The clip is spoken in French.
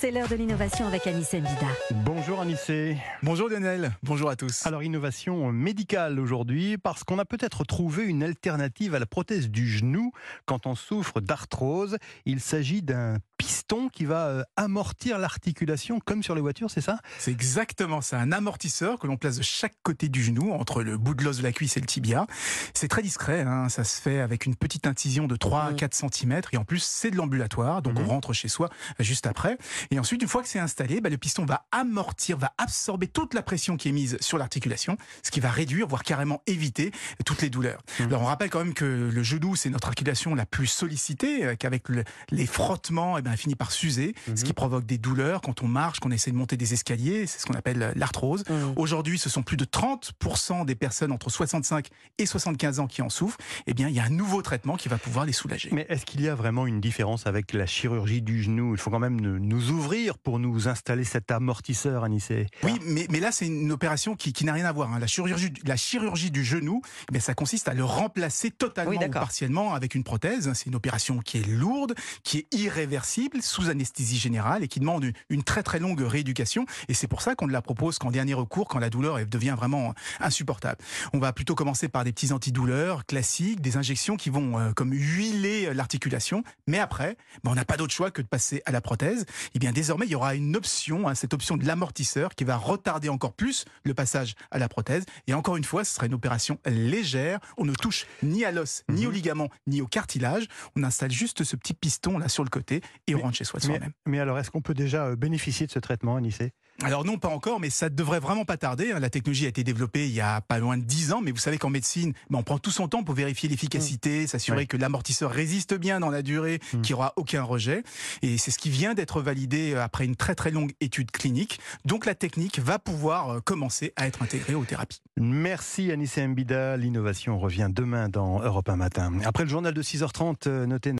C'est l'heure de l'innovation avec Anissé Mbida. Bonjour Anissé. Bonjour Lionel, bonjour à tous. Alors innovation médicale aujourd'hui parce qu'on a peut-être trouvé une alternative à la prothèse du genou quand on souffre d'arthrose. Il s'agit d'un piston qui va euh, amortir l'articulation comme sur les voitures, c'est ça? C'est exactement ça, un amortisseur que l'on place de chaque côté du genou, entre le bout de l'os de la cuisse et le tibia. C'est très discret, hein, ça se fait avec une petite incision de 3 à 4 cm et en plus c'est de l'ambulatoire, donc on Mhm. rentre chez soi juste après. Et ensuite, une fois que c'est installé, bah, le piston va amortir, va absorber toute la pression qui est mise sur l'articulation, ce qui va réduire, voire carrément éviter toutes les douleurs. Mhm. Alors on rappelle quand même que le genou, c'est notre articulation la plus sollicitée, euh, qu'avec le- les frottements, eh ben, elle finit par s'user, ce Mhm. qui provoque des douleurs quand on marche, qu'on essaie de monter des escaliers, c'est ce qu'on appelle l'arthrose. Aujourd'hui, ce sont plus de 30% des personnes entre 65 et 75 ans qui en souffrent. Eh bien, il y a un nouveau traitement qui va pouvoir les soulager. Mais est-ce qu'il y a vraiment une différence avec la chirurgie du genou? Il faut quand même nous- ouvrir pour nous installer cet amortisseur, Anissé. Oui, mais, mais là, c'est une opération qui, qui n'a rien à voir. hein. La, chirurgie, la chirurgie du genou, eh bien, ça consiste à le remplacer totalement Oui, ou partiellement avec une prothèse. C'est une opération qui est lourde, qui est irréversible, sous anesthésie générale et qui demande une, très très longue rééducation. Et c'est pour ça qu'on ne la propose qu'en dernier recours, quand la douleur devient vraiment insupportable. On va plutôt commencer par des petits antidouleurs classiques, des injections qui vont euh, comme huiler l'articulation. Mais après, ben, on n'a pas d'autre choix que de passer à la prothèse. Et bien désormais, il y aura une option, hein, cette option de l'amortisseur qui va retarder encore plus le passage à la prothèse. Et encore une fois, ce sera une opération légère. On ne touche ni à l'os, ni au ligament, ni au cartilage. On installe juste ce petit piston là sur le côté et on rentre chez soi de Mais, soi-même. mais alors, est-ce qu'on peut déjà euh, bénéficier de ce traitement, Anissé? Alors non, pas encore, mais ça devrait vraiment pas tarder. hein. La technologie a été développée il y a pas loin de 10 ans, mais vous savez qu'en médecine, ben, on prend tout son temps pour vérifier l'efficacité, s'assurer Ouais. que l'amortisseur résiste bien dans la durée, Mm. qu'il n'y aura aucun rejet. Et c'est ce qui vient d'être validé euh, après une très très longue étude clinique. Donc la technique va pouvoir euh, commencer à être intégrée aux thérapies. Merci Anissé Mbida. L'innovation revient demain dans Europe 1 Matin. Après le journal de 6h30, euh, notez